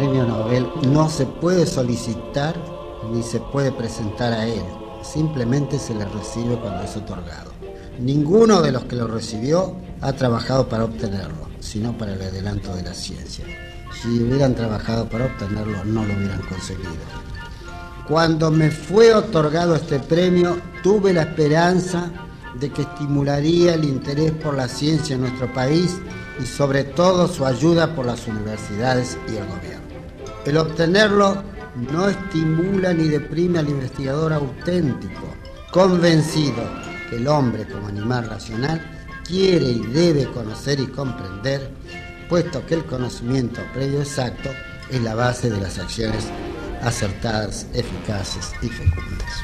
premio Nobel no se puede solicitar ni se puede presentar a él, simplemente se le recibe cuando es otorgado. Ninguno de los que lo recibió ha trabajado para obtenerlo, sino para el adelanto de la ciencia. Si hubieran trabajado para obtenerlo, no lo hubieran conseguido. Cuando me fue otorgado este premio, tuve la esperanza de que estimularía el interés por la ciencia en nuestro país y sobre todo su ayuda por las universidades y el gobierno. El obtenerlo no estimula ni deprime al investigador auténtico, convencido que el hombre como animal racional quiere y debe conocer y comprender, puesto que el conocimiento previo exacto es la base de las acciones acertadas, eficaces y fecundas.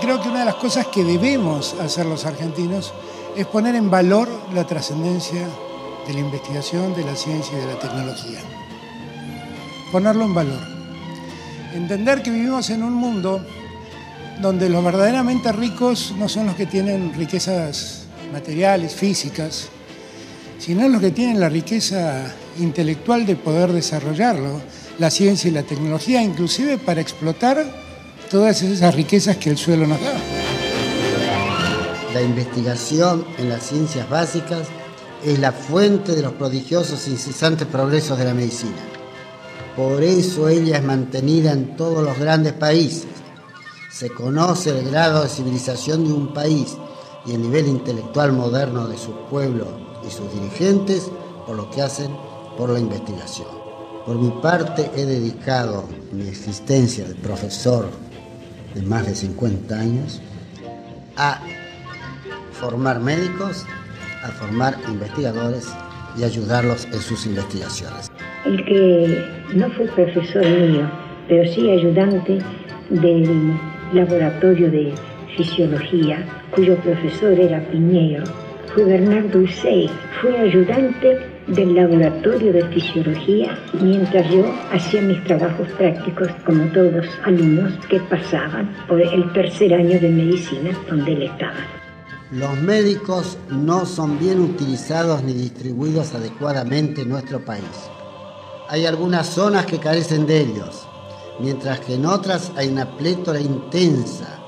Creo que una de las cosas que debemos hacer los argentinos es poner en valor la trascendencia de la investigación, de la ciencia y de la tecnología. Ponerlo en valor. Entender que vivimos en un mundo donde los verdaderamente ricos no son los que tienen riquezas materiales, físicas, sino los que tienen la riqueza intelectual de poder desarrollarlo, la ciencia y la tecnología, inclusive para explotar todas esas riquezas que el suelo nos da. La investigación en las ciencias básicas es la fuente de los prodigiosos e incesantes progresos de la medicina. Por eso ella es mantenida en todos los grandes países. Se conoce el grado de civilización de un país y el nivel intelectual moderno de su pueblo y sus dirigentes por lo que hacen por la investigación. Por mi parte he dedicado mi existencia de profesor de más de 50 años a formar médicos, a formar investigadores y ayudarlos en sus investigaciones. El que no fue profesor mío, pero sí ayudante del laboratorio de fisiología, cuyo profesor era Piñero, fue Bernardo Usey, fue ayudante del laboratorio de fisiología mientras yo hacía mis trabajos prácticos como todos los alumnos que pasaban por el tercer año de medicina donde él estaba. Los médicos no son bien utilizados ni distribuidos adecuadamente en nuestro país. Hay algunas zonas que carecen de ellos, mientras que en otras hay una plétora intensa,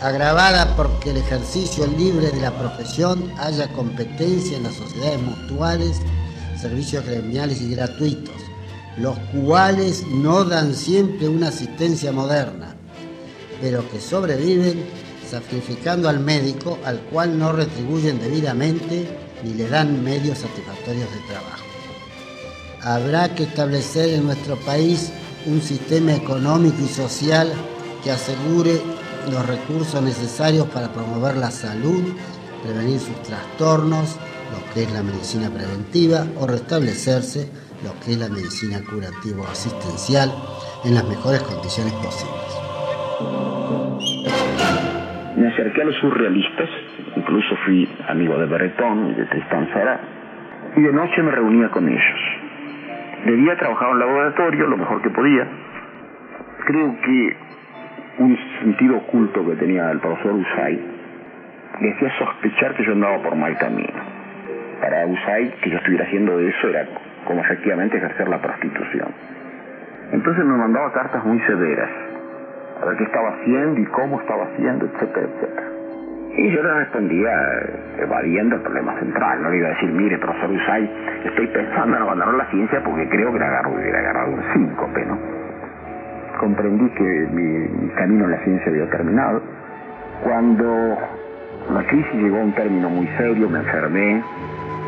agravada porque el ejercicio libre de la profesión haya competencia en las sociedades mutuales, servicios gremiales y gratuitos, los cuales no dan siempre una asistencia moderna, pero que sobreviven sacrificando al médico al cual no retribuyen debidamente ni le dan medios satisfactorios de trabajo. Habrá que establecer en nuestro país un sistema económico y social que asegure los recursos necesarios para promover la salud, prevenir sus trastornos, lo que es la medicina preventiva, o restablecerse lo que es la medicina curativo-asistencial en las mejores condiciones posibles acerqué a los surrealistas, incluso fui amigo de Breton y de Tristan Zara, y de noche me reunía con ellos. De día trabajaba en laboratorio lo mejor que podía. Creo que un sentido oculto que tenía el profesor Usai le hacía sospechar que yo andaba por mal camino. Para Usai, que yo estuviera haciendo eso era como efectivamente ejercer la prostitución. Entonces me mandaba cartas muy severas a ver qué estaba haciendo y cómo estaba haciendo, etcétera, etcétera. Y yo le respondía eh, evadiendo el problema central, no le iba a decir, mire, profesor Usay, estoy pensando en abandonar la ciencia porque creo que le agarro, hubiera agarrado un síncope, ¿no? Comprendí que mi, camino en la ciencia había terminado. Cuando la crisis llegó a un término muy serio, me enfermé,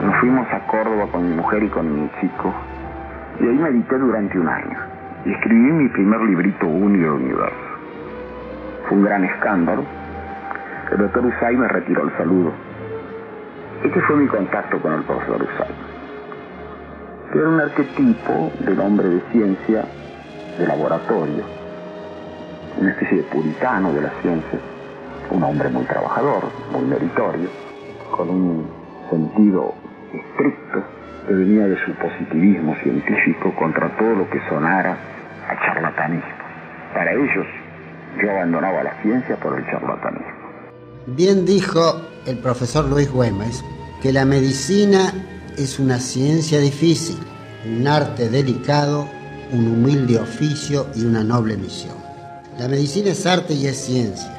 nos fuimos a Córdoba con mi mujer y con mi chico, y ahí medité durante un año. Y escribí mi primer librito, Unio Universo un gran escándalo. El doctor Usay me retiró el saludo. Este fue mi contacto con el profesor Usay. Era un arquetipo del hombre de ciencia de laboratorio, una especie de puritano de la ciencia, un hombre muy trabajador, muy meritorio, con un sentido estricto que venía de su positivismo científico contra todo lo que sonara a charlatanismo. Para ellos, yo abandonaba la ciencia por el charlatanismo. Bien dijo el profesor Luis Güemes que la medicina es una ciencia difícil, un arte delicado, un humilde oficio y una noble misión. La medicina es arte y es ciencia.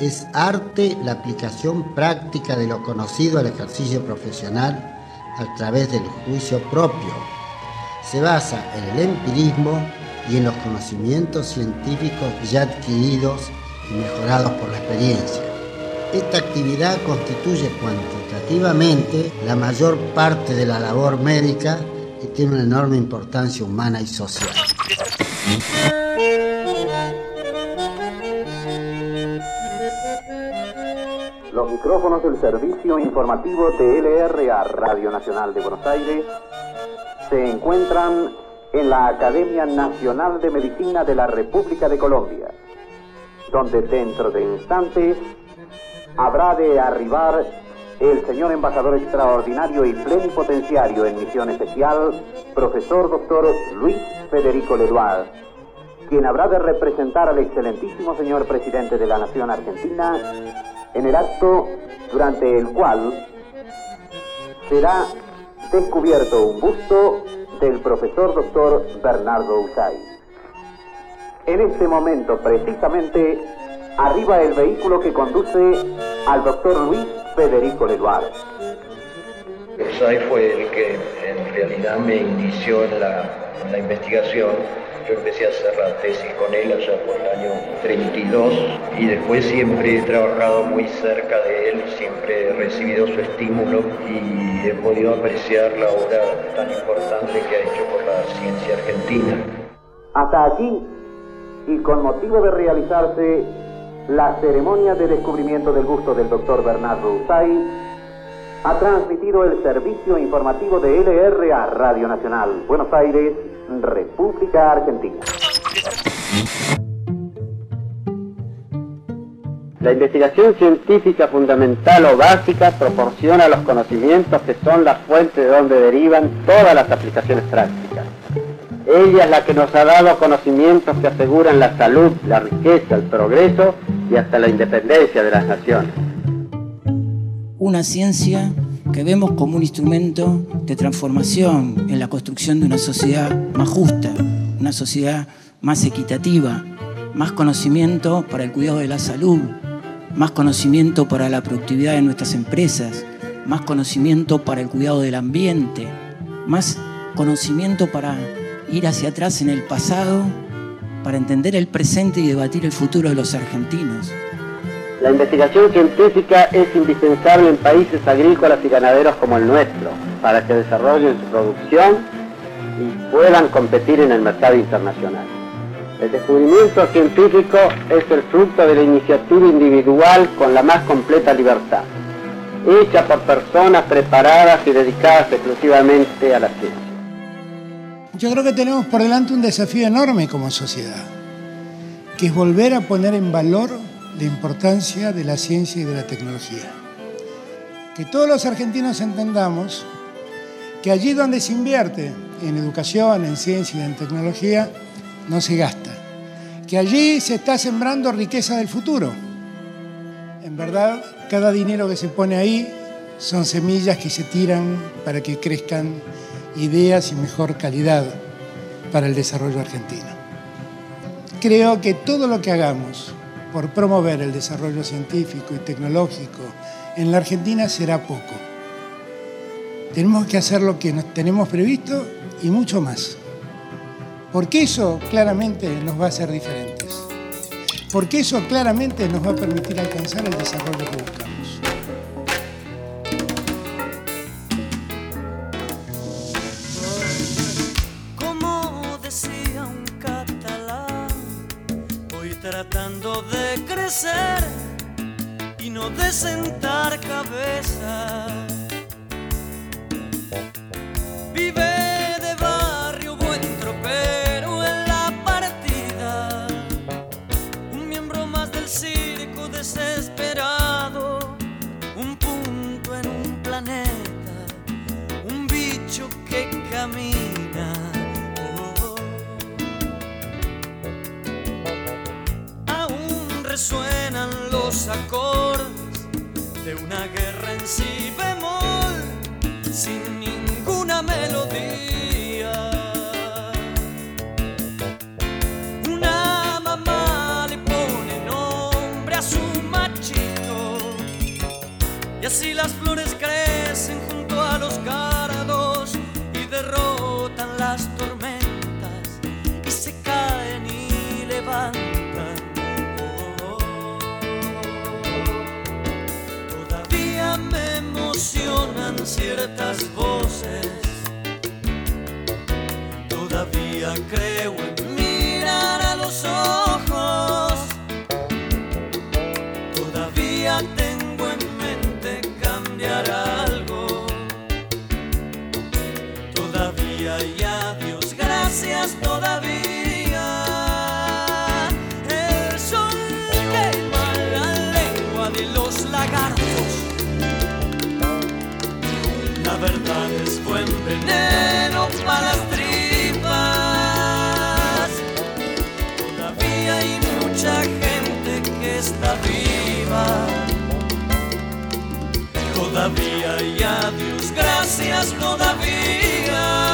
Es arte la aplicación práctica de lo conocido al ejercicio profesional a través del juicio propio. Se basa en el empirismo y en los conocimientos científicos ya adquiridos y mejorados por la experiencia. Esta actividad constituye cuantitativamente la mayor parte de la labor médica y tiene una enorme importancia humana y social. Los micrófonos del servicio informativo de LRA Radio Nacional de Buenos Aires se encuentran en la Academia Nacional de Medicina de la República de Colombia, donde dentro de instantes habrá de arribar el señor embajador extraordinario y plenipotenciario en misión especial, profesor doctor Luis Federico Leduard, quien habrá de representar al excelentísimo señor presidente de la Nación Argentina en el acto durante el cual será descubierto un busto del profesor doctor Bernardo Usay. En este momento, precisamente, arriba el vehículo que conduce al doctor Luis Federico Leduar. Usay fue el que en realidad me inició en la, investigación. Yo empecé a hacer la tesis con él allá por el año 32 y después siempre he trabajado muy cerca de él, siempre he recibido su estímulo y he podido apreciar la obra tan importante que ha hecho por la ciencia argentina. Hasta aquí, y con motivo de realizarse la ceremonia de descubrimiento del gusto del doctor Bernardo Usay, ha transmitido el servicio informativo de LRA Radio Nacional, Buenos Aires, República Argentina. La investigación científica fundamental o básica proporciona los conocimientos que son la fuente de donde derivan todas las aplicaciones prácticas. Ella es la que nos ha dado conocimientos que aseguran la salud, la riqueza, el progreso y hasta la independencia de las naciones. Una ciencia que vemos como un instrumento de transformación en la construcción de una sociedad más justa, una sociedad más equitativa, más conocimiento para el cuidado de la salud, más conocimiento para la productividad de nuestras empresas, más conocimiento para el cuidado del ambiente, más conocimiento para ir hacia atrás en el pasado para entender el presente y debatir el futuro de los argentinos. La investigación científica es indispensable en países agrícolas y ganaderos como el nuestro, para que desarrollen su producción y puedan competir en el mercado internacional. El descubrimiento científico es el fruto de la iniciativa individual con la más completa libertad, hecha por personas preparadas y dedicadas exclusivamente a la ciencia. Yo creo que tenemos por delante un desafío enorme como sociedad, que es volver a poner en valor la importancia de la ciencia y de la tecnología. Que todos los argentinos entendamos que allí donde se invierte en educación, en ciencia y en tecnología, no se gasta. Que allí se está sembrando riqueza del futuro. En verdad, cada dinero que se pone ahí son semillas que se tiran para que crezcan ideas y mejor calidad para el desarrollo argentino. Creo que todo lo que hagamos por promover el desarrollo científico y tecnológico en la Argentina será poco. Tenemos que hacer lo que nos tenemos previsto y mucho más. Porque eso claramente nos va a hacer diferentes. Porque eso claramente nos va a permitir alcanzar el desarrollo que buscamos. Y no de sentar cabeza. De una guerra en si ciertas voces. Todavía creo en mirar a los ojos. Todavía tengo en mente cambiar algo. Todavía y a Dios gracias todavía. El sol quema la lengua de los lagartos. La verdad es buen veneno para las tripas. Todavía hay mucha gente que está viva. Todavía y a Dios gracias todavía.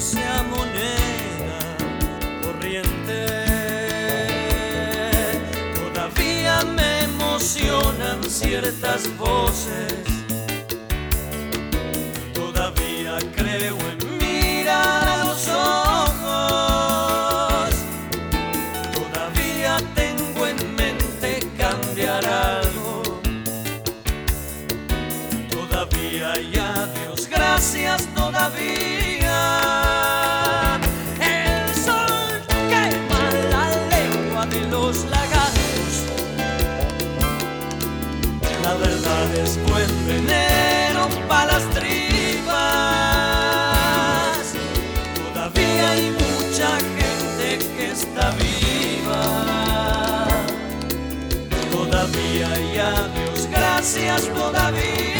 Sea moneda corriente. Todavía me emocionan ciertas voces. Todavía creo en mirar a los ojos. Todavía tengo en mente cambiar algo. Todavía y a Dios gracias todavía. Que está viva. Todavía y a Dios gracias todavía.